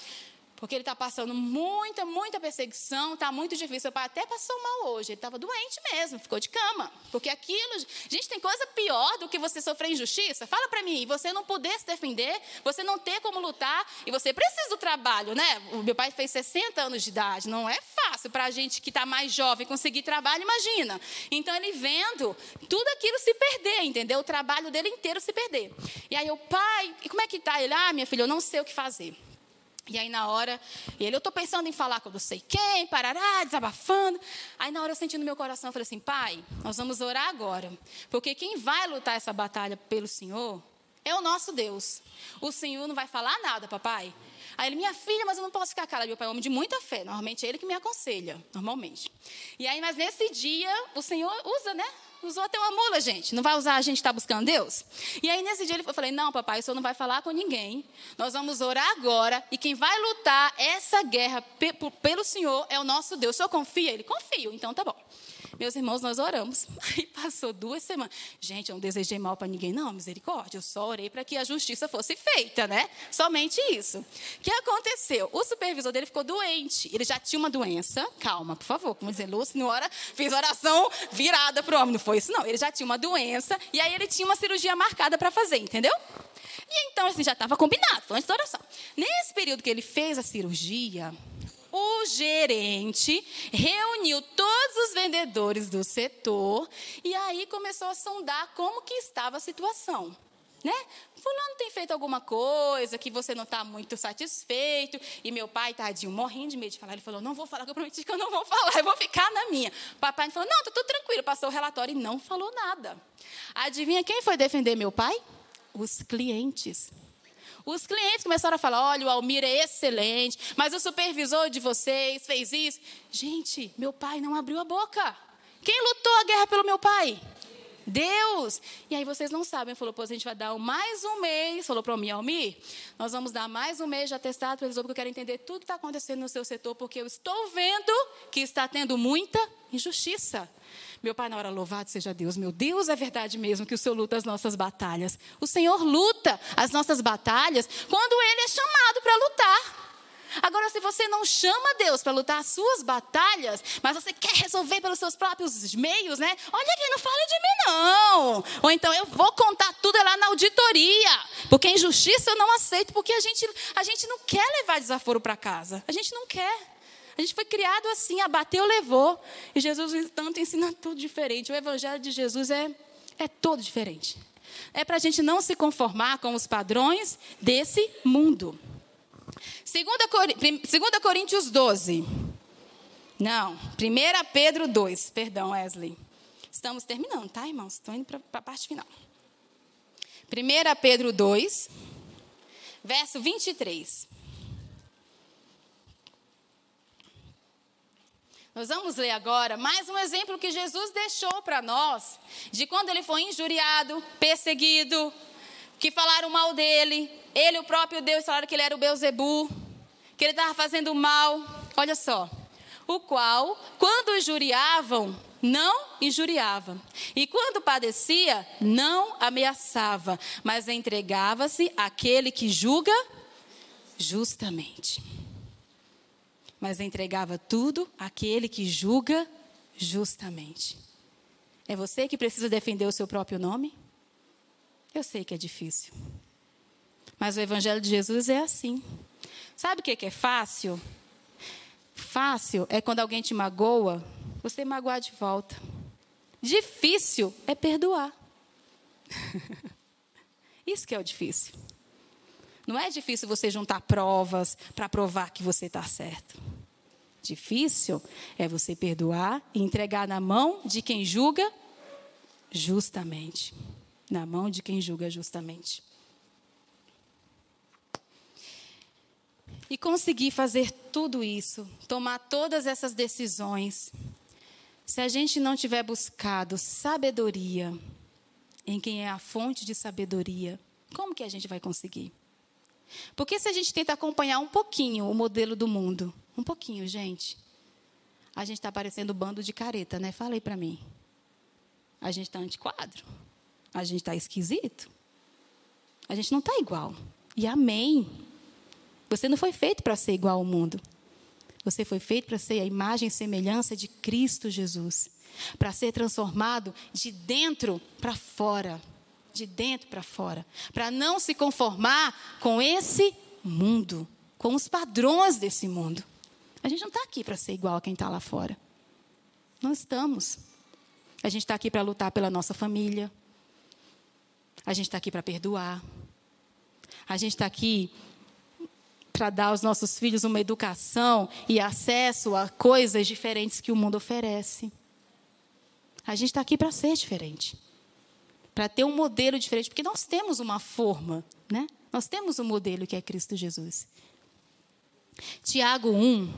porque ele está passando muita, muita perseguição, está muito difícil. O pai até passou mal hoje, ele estava doente mesmo, ficou de cama. Porque aquilo, gente, tem coisa pior do que você sofrer injustiça. Fala para mim, você não poder se defender, você não ter como lutar, e você precisa do trabalho, né? O meu pai fez 60 anos de idade, não é fácil para a gente que está mais jovem conseguir trabalho, imagina. Então ele vendo tudo aquilo se perder, entendeu? O trabalho dele inteiro se perder. E aí o pai, e como é que está? Ele, ah, minha filha, eu não sei o que fazer. E aí, na hora, ele, eu estou pensando em falar com não sei quem, parará, desabafando. Aí, na hora, eu senti no meu coração, eu falei assim: Pai, nós vamos orar agora. Porque quem vai lutar essa batalha pelo Senhor é o nosso Deus. O Senhor não vai falar nada, papai. Aí ele, minha filha, mas eu não posso ficar calada. Meu pai é um homem de muita fé. Normalmente é ele que me aconselha, normalmente. E aí, mas nesse dia, o Senhor usa, né? Usou até uma mula, gente. Não vai usar a gente estar tá buscando Deus? E aí, nesse dia, eu falei: Não, papai, o senhor não vai falar com ninguém. Nós vamos orar agora. E quem vai lutar essa guerra pelo Senhor é o nosso Deus. O senhor confia? Ele confia. Então tá bom. Meus irmãos, nós oramos. *laughs* Aí passou duas semanas. Gente, eu não desejei mal para ninguém, não, misericórdia. Eu só orei para que a justiça fosse feita, né? Somente isso. O que aconteceu? O supervisor dele ficou doente. Ele já tinha uma doença. Calma, por favor. Como dizer, Lúcia, senhora fez oração virada para o homem. Não foi isso, não. Ele já tinha uma doença. E aí ele tinha uma cirurgia marcada para fazer, entendeu? E então, assim, já estava combinado. Foi antes da oração. Nesse período que ele fez a cirurgia, o gerente reuniu todos os vendedores do setor e aí começou a sondar como que estava a situação. Né? Fulano tem feito alguma coisa que você não está muito satisfeito. E meu pai, tadinho, morrendo de medo de falar. Ele falou: Não vou falar, que eu prometi que eu não vou falar, eu vou ficar na minha. Papai falou: Não, está tudo tranquilo. Passou o relatório e não falou nada. Adivinha quem foi defender meu pai? Os clientes. Os clientes começaram a falar: olha, o Almir é excelente, mas o supervisor de vocês fez isso. Gente, meu pai não abriu a boca. Quem lutou a guerra pelo meu pai? Deus. E aí vocês não sabem, falou, pois a gente vai dar mais um mês, falou para mim, Almir, nós vamos dar mais um mês de atestado para porque eu quero entender tudo que está acontecendo no seu setor, porque eu estou vendo que está tendo muita injustiça. Meu Pai, na hora, louvado seja Deus. Meu Deus, é verdade mesmo que o Senhor luta as nossas batalhas. O Senhor luta as nossas batalhas quando Ele é chamado para lutar. Agora, se você não chama Deus para lutar as suas batalhas, mas você quer resolver pelos seus próprios meios, né? Olha aqui, não fala de mim, não. Ou então eu vou contar tudo lá na auditoria. Porque injustiça eu não aceito, porque a gente, a gente não quer levar desaforo para casa. A gente não quer. A gente foi criado assim, abateu, levou. E Jesus, tanto, ensina tudo diferente. O evangelho de Jesus é, é todo diferente. É para a gente não se conformar com os padrões desse mundo. 2 Coríntios 12. Não, 1 Pedro 2. Perdão, Wesley. Estamos terminando, tá, irmãos? Estou indo para a parte final. 1 Pedro 2, verso 23. Nós vamos ler agora mais um exemplo que Jesus deixou para nós, de quando ele foi injuriado, perseguido, que falaram mal dele, ele, o próprio Deus, falaram que ele era o Beuzebu, que ele estava fazendo mal. Olha só. O qual, quando injuriavam, não injuriava. E quando padecia, não ameaçava, mas entregava-se àquele que julga justamente mas entregava tudo àquele que julga justamente. É você que precisa defender o seu próprio nome? Eu sei que é difícil. Mas o Evangelho de Jesus é assim. Sabe o que é fácil? Fácil é quando alguém te magoa, você magoar de volta. Difícil é perdoar. *laughs* Isso que é o difícil. Não é difícil você juntar provas para provar que você está certo. Difícil é você perdoar e entregar na mão de quem julga justamente. Na mão de quem julga justamente. E conseguir fazer tudo isso, tomar todas essas decisões, se a gente não tiver buscado sabedoria em quem é a fonte de sabedoria, como que a gente vai conseguir? Porque se a gente tenta acompanhar um pouquinho o modelo do mundo, um pouquinho, gente, a gente está parecendo bando de careta, né? Fala aí para mim. A gente está antiquadro. A gente está esquisito. A gente não está igual. E amém. Você não foi feito para ser igual ao mundo. Você foi feito para ser a imagem e semelhança de Cristo Jesus. Para ser transformado de dentro para fora de dentro para fora, para não se conformar com esse mundo, com os padrões desse mundo. A gente não está aqui para ser igual a quem está lá fora. Não estamos. A gente está aqui para lutar pela nossa família. A gente está aqui para perdoar. A gente está aqui para dar aos nossos filhos uma educação e acesso a coisas diferentes que o mundo oferece. A gente está aqui para ser diferente para ter um modelo diferente, porque nós temos uma forma, né? Nós temos um modelo que é Cristo Jesus. Tiago 1,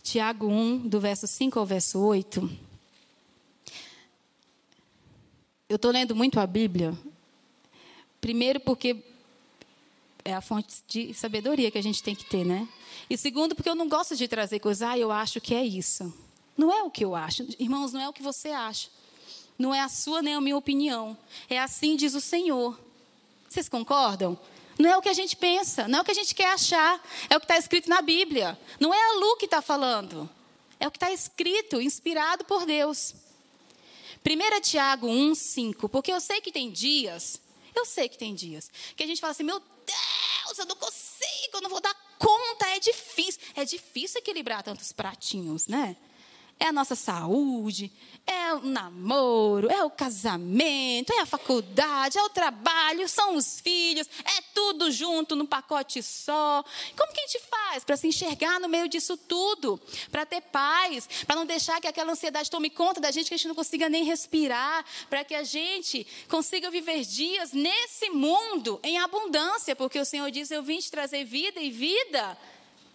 Tiago 1, do verso 5 ao verso 8. Eu estou lendo muito a Bíblia, primeiro porque é a fonte de sabedoria que a gente tem que ter, né? E segundo, porque eu não gosto de trazer coisas, ah, eu acho que é isso. Não é o que eu acho. Irmãos, não é o que você acha. Não é a sua nem a minha opinião. É assim diz o Senhor. Vocês concordam? Não é o que a gente pensa, não é o que a gente quer achar, é o que está escrito na Bíblia. Não é a Lu que está falando, é o que está escrito, inspirado por Deus. 1 Tiago 1, 5, porque eu sei que tem dias, eu sei que tem dias, que a gente fala assim, meu Deus, eu não consigo, eu não vou dar conta, é difícil. É difícil equilibrar tantos pratinhos, né? É a nossa saúde, é o namoro, é o casamento, é a faculdade, é o trabalho, são os filhos, é tudo junto num pacote só. Como que a gente faz para se enxergar no meio disso tudo? Para ter paz, para não deixar que aquela ansiedade tome conta da gente, que a gente não consiga nem respirar, para que a gente consiga viver dias nesse mundo em abundância, porque o Senhor diz: Eu vim te trazer vida e vida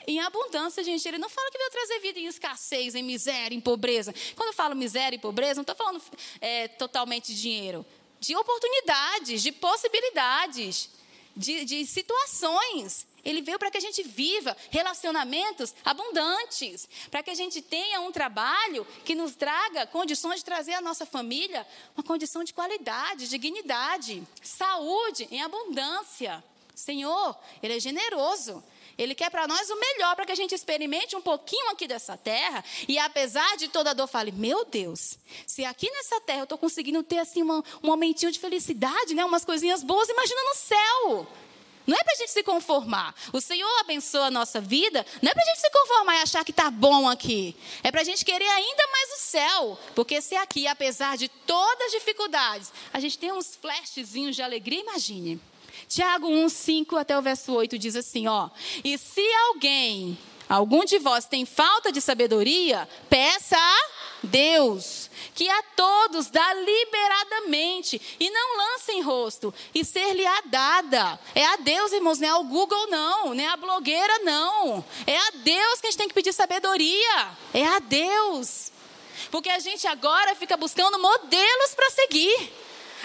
em abundância, gente. Ele não fala que veio trazer vida em escassez, em miséria, em pobreza. Quando eu falo miséria e pobreza, não estou falando é, totalmente de dinheiro. De oportunidades, de possibilidades, de, de situações. Ele veio para que a gente viva relacionamentos abundantes, para que a gente tenha um trabalho que nos traga condições de trazer à nossa família uma condição de qualidade, dignidade, saúde em abundância. Senhor, Ele é generoso. Ele quer para nós o melhor, para que a gente experimente um pouquinho aqui dessa terra. E apesar de toda a dor, fale: Meu Deus, se aqui nessa terra eu estou conseguindo ter assim uma, um momentinho de felicidade, né, umas coisinhas boas, imagina no céu. Não é para a gente se conformar. O Senhor abençoa a nossa vida. Não é para a gente se conformar e achar que está bom aqui. É para a gente querer ainda mais o céu. Porque se aqui, apesar de todas as dificuldades, a gente tem uns flashzinhos de alegria, imagine. Tiago 1, 5 até o verso 8 diz assim: ó. E se alguém, algum de vós tem falta de sabedoria, peça a Deus, que a todos dá liberadamente, e não lance em rosto, e ser-lhe-á dada. É a Deus, irmãos, não é ao Google, não, não é a blogueira, não. É a Deus que a gente tem que pedir sabedoria. É a Deus. Porque a gente agora fica buscando modelos para seguir.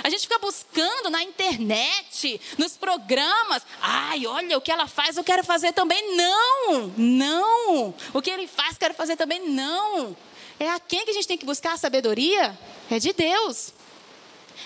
A gente fica buscando na internet, nos programas. Ai, olha o que ela faz, eu quero fazer também. Não, não. O que ele faz, quero fazer também. Não. É a quem que a gente tem que buscar a sabedoria? É de Deus.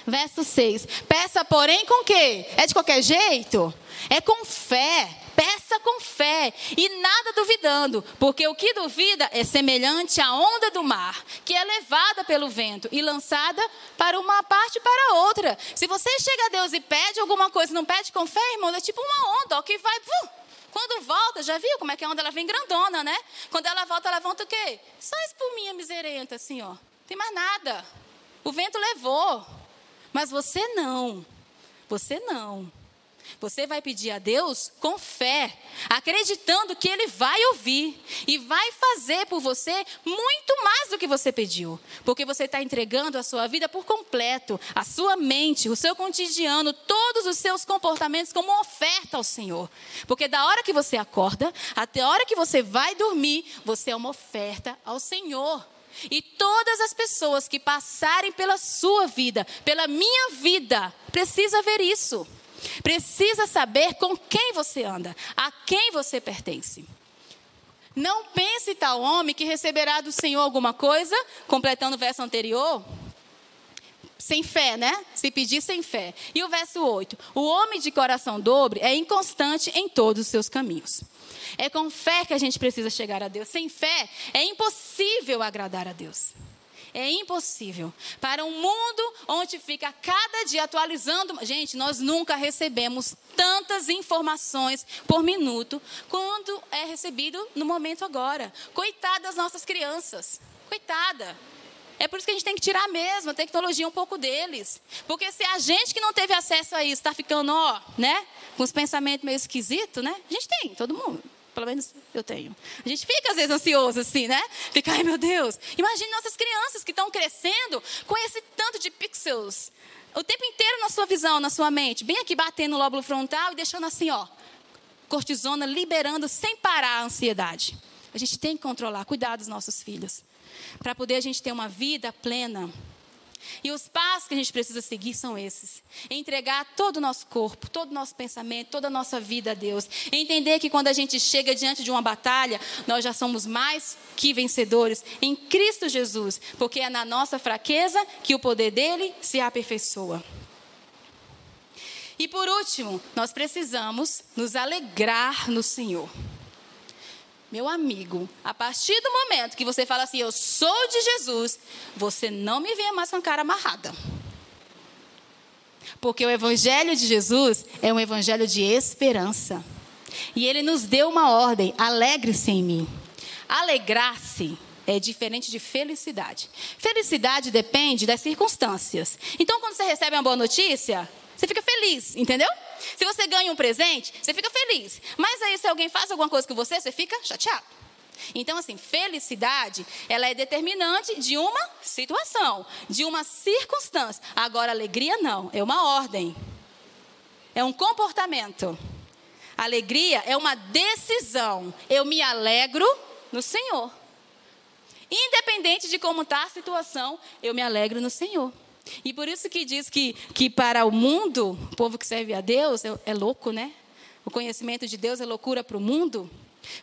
Verso 6. Peça, porém, com quê? É de qualquer jeito? É com fé peça com fé e nada duvidando, porque o que duvida é semelhante à onda do mar, que é levada pelo vento e lançada para uma parte e para outra. Se você chega a Deus e pede alguma coisa, não pede com fé, irmão, é tipo uma onda, ó, que vai. Uh, quando volta, já viu como é que a onda ela vem grandona, né? Quando ela volta, ela volta o quê? Só espuminha miserenta, assim, ó. Não tem mais nada. O vento levou. Mas você não. Você não. Você vai pedir a Deus com fé, acreditando que Ele vai ouvir e vai fazer por você muito mais do que você pediu, porque você está entregando a sua vida por completo, a sua mente, o seu cotidiano, todos os seus comportamentos como oferta ao Senhor. Porque da hora que você acorda até a hora que você vai dormir, você é uma oferta ao Senhor. E todas as pessoas que passarem pela sua vida, pela minha vida, precisa ver isso. Precisa saber com quem você anda, a quem você pertence. Não pense tal homem que receberá do Senhor alguma coisa, completando o verso anterior, sem fé, né? Se pedir sem fé. E o verso 8: O homem de coração dobre é inconstante em todos os seus caminhos. É com fé que a gente precisa chegar a Deus. Sem fé é impossível agradar a Deus. É impossível. Para um mundo onde fica cada dia atualizando. Gente, nós nunca recebemos tantas informações por minuto quando é recebido no momento agora. Coitada das nossas crianças. Coitada. É por isso que a gente tem que tirar mesmo a tecnologia um pouco deles. Porque se a gente que não teve acesso a isso está ficando, ó, né? Com os pensamentos meio esquisitos, né? A gente tem, todo mundo. Pelo menos eu tenho. A gente fica às vezes ansioso assim, né? Fica, ai meu Deus. Imagine nossas crianças que estão crescendo com esse tanto de pixels o tempo inteiro na sua visão, na sua mente, bem aqui batendo no lóbulo frontal e deixando assim, ó, cortisona liberando sem parar a ansiedade. A gente tem que controlar, cuidar dos nossos filhos, para poder a gente ter uma vida plena. E os passos que a gente precisa seguir são esses: entregar todo o nosso corpo, todo o nosso pensamento, toda a nossa vida a Deus. Entender que quando a gente chega diante de uma batalha, nós já somos mais que vencedores em Cristo Jesus, porque é na nossa fraqueza que o poder dele se aperfeiçoa. E por último, nós precisamos nos alegrar no Senhor. Meu amigo, a partir do momento que você fala assim, eu sou de Jesus, você não me vê mais com a cara amarrada. Porque o Evangelho de Jesus é um Evangelho de esperança. E ele nos deu uma ordem: alegre-se em mim. Alegrar-se é diferente de felicidade. Felicidade depende das circunstâncias. Então, quando você recebe uma boa notícia, você fica feliz, entendeu? Se você ganha um presente, você fica feliz. Mas aí, se alguém faz alguma coisa com você, você fica chateado. Então, assim, felicidade, ela é determinante de uma situação, de uma circunstância. Agora, alegria não, é uma ordem. É um comportamento. Alegria é uma decisão. Eu me alegro no Senhor. Independente de como está a situação, eu me alegro no Senhor. E por isso que diz que, que para o mundo, o povo que serve a Deus, é, é louco, né? O conhecimento de Deus é loucura para o mundo.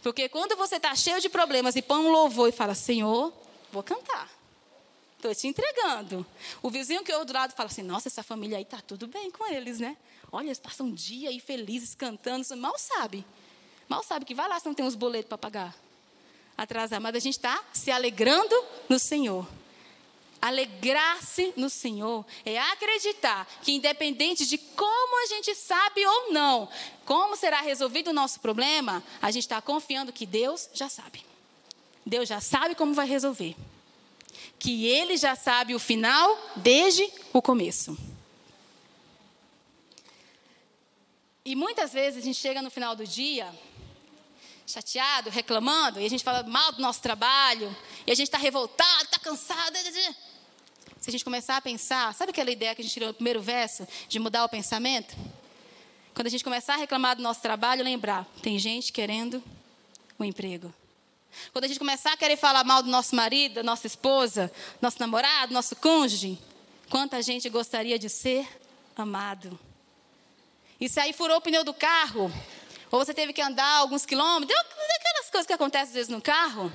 Porque quando você está cheio de problemas e põe um louvor e fala, Senhor, vou cantar. Estou te entregando. O vizinho que eu do lado fala assim, nossa, essa família aí está tudo bem com eles, né? Olha, eles passam um dia aí felizes cantando. Mal sabe. Mal sabe que vai lá se não tem uns boletos para pagar. Atrasar. Mas a gente está se alegrando no Senhor. Alegrar-se no Senhor é acreditar que, independente de como a gente sabe ou não, como será resolvido o nosso problema, a gente está confiando que Deus já sabe. Deus já sabe como vai resolver. Que Ele já sabe o final desde o começo. E muitas vezes a gente chega no final do dia chateado, reclamando, e a gente fala mal do nosso trabalho, e a gente está revoltado, está cansado se a gente começar a pensar, sabe aquela ideia que a gente tirou no primeiro verso, de mudar o pensamento? Quando a gente começar a reclamar do nosso trabalho, lembrar, tem gente querendo um emprego. Quando a gente começar a querer falar mal do nosso marido, da nossa esposa, nosso namorado, nosso cônjuge, quanta gente gostaria de ser amado. E se aí furou o pneu do carro, ou você teve que andar alguns quilômetros, aquelas coisas que acontecem às vezes no carro,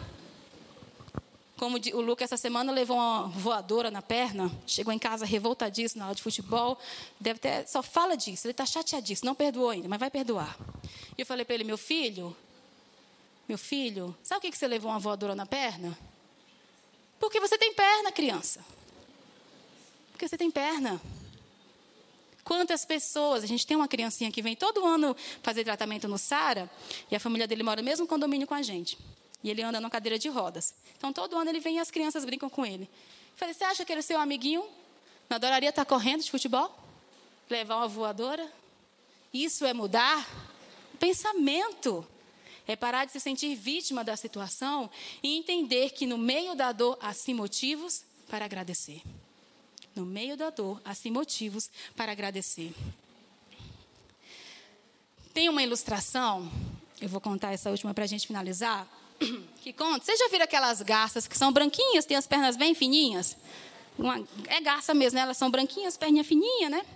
como o Lucas essa semana levou uma voadora na perna, chegou em casa revoltadíssimo na aula de futebol, deve ter, só fala disso, ele está chateadíssimo, não perdoou ainda, mas vai perdoar. E eu falei para ele, meu filho, meu filho, sabe o que você levou uma voadora na perna? Porque você tem perna, criança. Porque você tem perna. Quantas pessoas, a gente tem uma criancinha que vem todo ano fazer tratamento no Sara, e a família dele mora no mesmo condomínio com a gente. E ele anda numa cadeira de rodas. Então, todo ano ele vem e as crianças brincam com ele. Eu falei, você acha que ele é seu amiguinho? Não adoraria estar correndo de futebol? Levar uma voadora? Isso é mudar o pensamento. É parar de se sentir vítima da situação e entender que no meio da dor há sim motivos para agradecer. No meio da dor há sim motivos para agradecer. Tem uma ilustração, eu vou contar essa última para a gente finalizar, *coughs* que conta. Vocês já viram aquelas garças que são branquinhas, têm as pernas bem fininhas? Uma, é garça mesmo, né? elas são branquinhas, perninha fininha, né?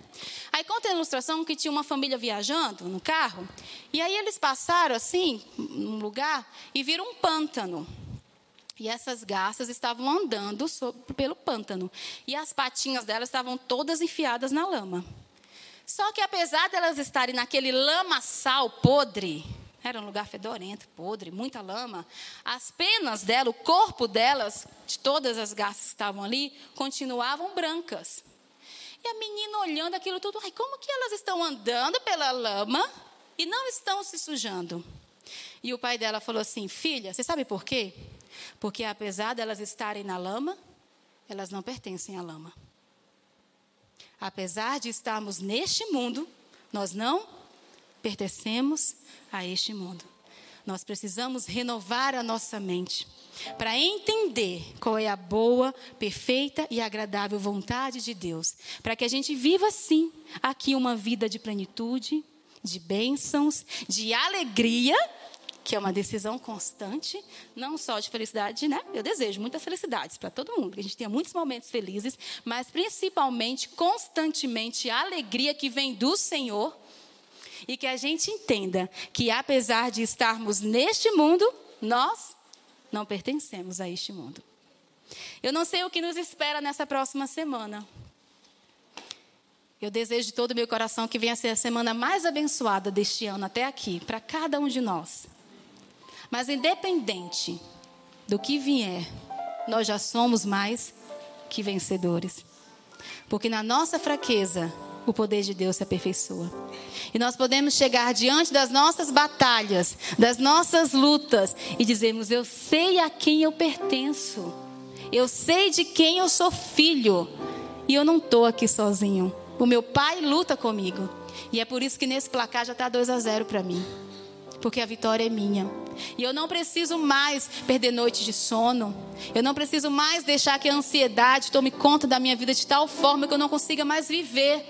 Aí conta a ilustração que tinha uma família viajando no carro, e aí eles passaram assim, num lugar, e viram um pântano. E essas garças estavam andando sobre, pelo pântano. E as patinhas delas estavam todas enfiadas na lama. Só que apesar delas estarem naquele lamaçal podre, era um lugar fedorento, podre, muita lama. As penas dela, o corpo delas, de todas as garças que estavam ali, continuavam brancas. E a menina olhando aquilo tudo, ai, como que elas estão andando pela lama e não estão se sujando? E o pai dela falou assim: Filha, você sabe por quê? Porque apesar delas estarem na lama, elas não pertencem à lama. Apesar de estarmos neste mundo, nós não pertencemos a este mundo. Nós precisamos renovar a nossa mente. para entender qual é a boa, perfeita e agradável vontade de Deus, para que a gente viva sim aqui uma vida de plenitude, de bênçãos, de alegria, que é uma decisão constante, não só de felicidade, né? Eu desejo muitas felicidades para todo mundo, que a gente tenha muitos momentos felizes, mas principalmente, constantemente, a alegria que vem do Senhor e que a gente entenda que apesar de estarmos neste mundo, nós não pertencemos a este mundo. Eu não sei o que nos espera nessa próxima semana. Eu desejo de todo o meu coração que venha a ser a semana mais abençoada deste ano até aqui, para cada um de nós. Mas independente do que vier, nós já somos mais que vencedores. Porque na nossa fraqueza, o poder de Deus se aperfeiçoa. E nós podemos chegar diante das nossas batalhas, das nossas lutas e dizermos: Eu sei a quem eu pertenço, eu sei de quem eu sou filho, e eu não estou aqui sozinho. O meu pai luta comigo. E é por isso que nesse placar já está 2 a 0 para mim. Porque a vitória é minha. E eu não preciso mais perder noites de sono. Eu não preciso mais deixar que a ansiedade tome conta da minha vida de tal forma que eu não consiga mais viver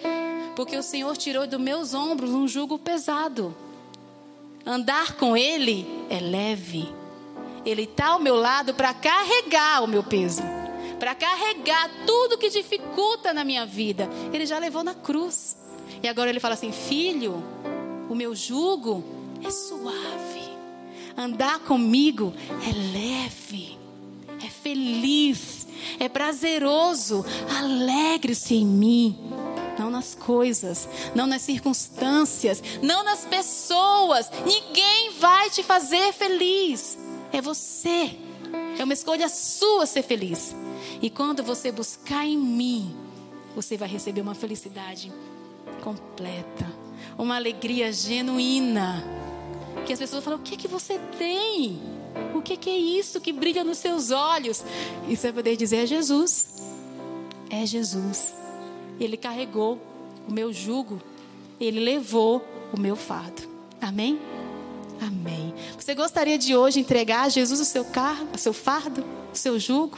porque o Senhor tirou dos meus ombros um jugo pesado. Andar com Ele é leve. Ele está ao meu lado para carregar o meu peso, para carregar tudo que dificulta na minha vida. Ele já levou na cruz. E agora ele fala assim: Filho, o meu jugo é suave. Andar comigo é leve, é feliz, é prazeroso. Alegre-se em mim não nas coisas, não nas circunstâncias, não nas pessoas. Ninguém vai te fazer feliz. É você. É uma escolha sua ser feliz. E quando você buscar em mim, você vai receber uma felicidade completa, uma alegria genuína. Que as pessoas falam: o que é que você tem? O que é, que é isso que brilha nos seus olhos? E você vai poder dizer: é Jesus. É Jesus. Ele carregou o meu jugo, ele levou o meu fardo. Amém? Amém. Você gostaria de hoje entregar a Jesus o seu carro, o seu fardo, o seu jugo?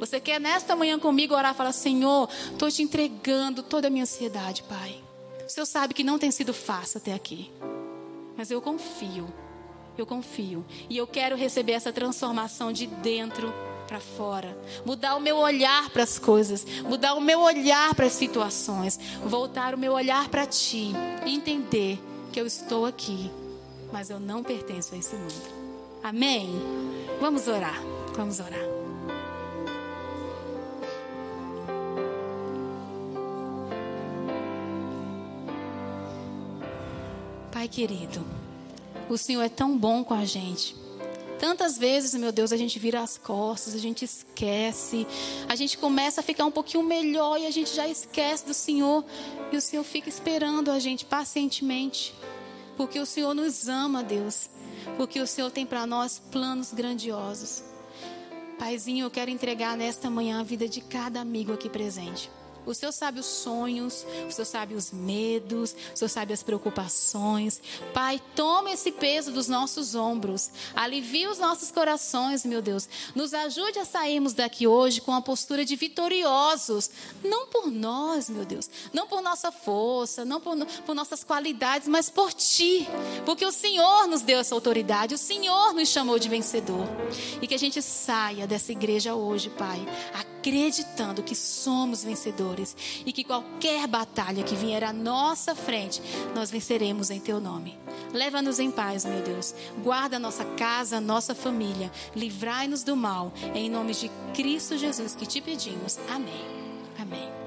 Você quer nesta manhã comigo orar e falar: Senhor, estou te entregando toda a minha ansiedade, Pai. O Senhor sabe que não tem sido fácil até aqui, mas eu confio, eu confio. E eu quero receber essa transformação de dentro para fora, mudar o meu olhar para as coisas, mudar o meu olhar para as situações, voltar o meu olhar para ti entender que eu estou aqui, mas eu não pertenço a esse mundo. Amém? Vamos orar. Vamos orar. Querido, o Senhor é tão bom com a gente. Tantas vezes, meu Deus, a gente vira as costas, a gente esquece, a gente começa a ficar um pouquinho melhor e a gente já esquece do Senhor. E o Senhor fica esperando a gente pacientemente, porque o Senhor nos ama, Deus, porque o Senhor tem para nós planos grandiosos. Paizinho, eu quero entregar nesta manhã a vida de cada amigo aqui presente. O Senhor sabe os sonhos, o Senhor sabe os medos, o Senhor sabe as preocupações. Pai, toma esse peso dos nossos ombros, alivia os nossos corações, meu Deus. Nos ajude a sairmos daqui hoje com a postura de vitoriosos, não por nós, meu Deus, não por nossa força, não por, por nossas qualidades, mas por Ti, porque o Senhor nos deu essa autoridade, o Senhor nos chamou de vencedor. E que a gente saia dessa igreja hoje, Pai, acreditando que somos vencedores e que qualquer batalha que vier à nossa frente, nós venceremos em teu nome. Leva-nos em paz, meu Deus. Guarda nossa casa, nossa família. Livrai-nos do mal. Em nome de Cristo Jesus que te pedimos. Amém. Amém.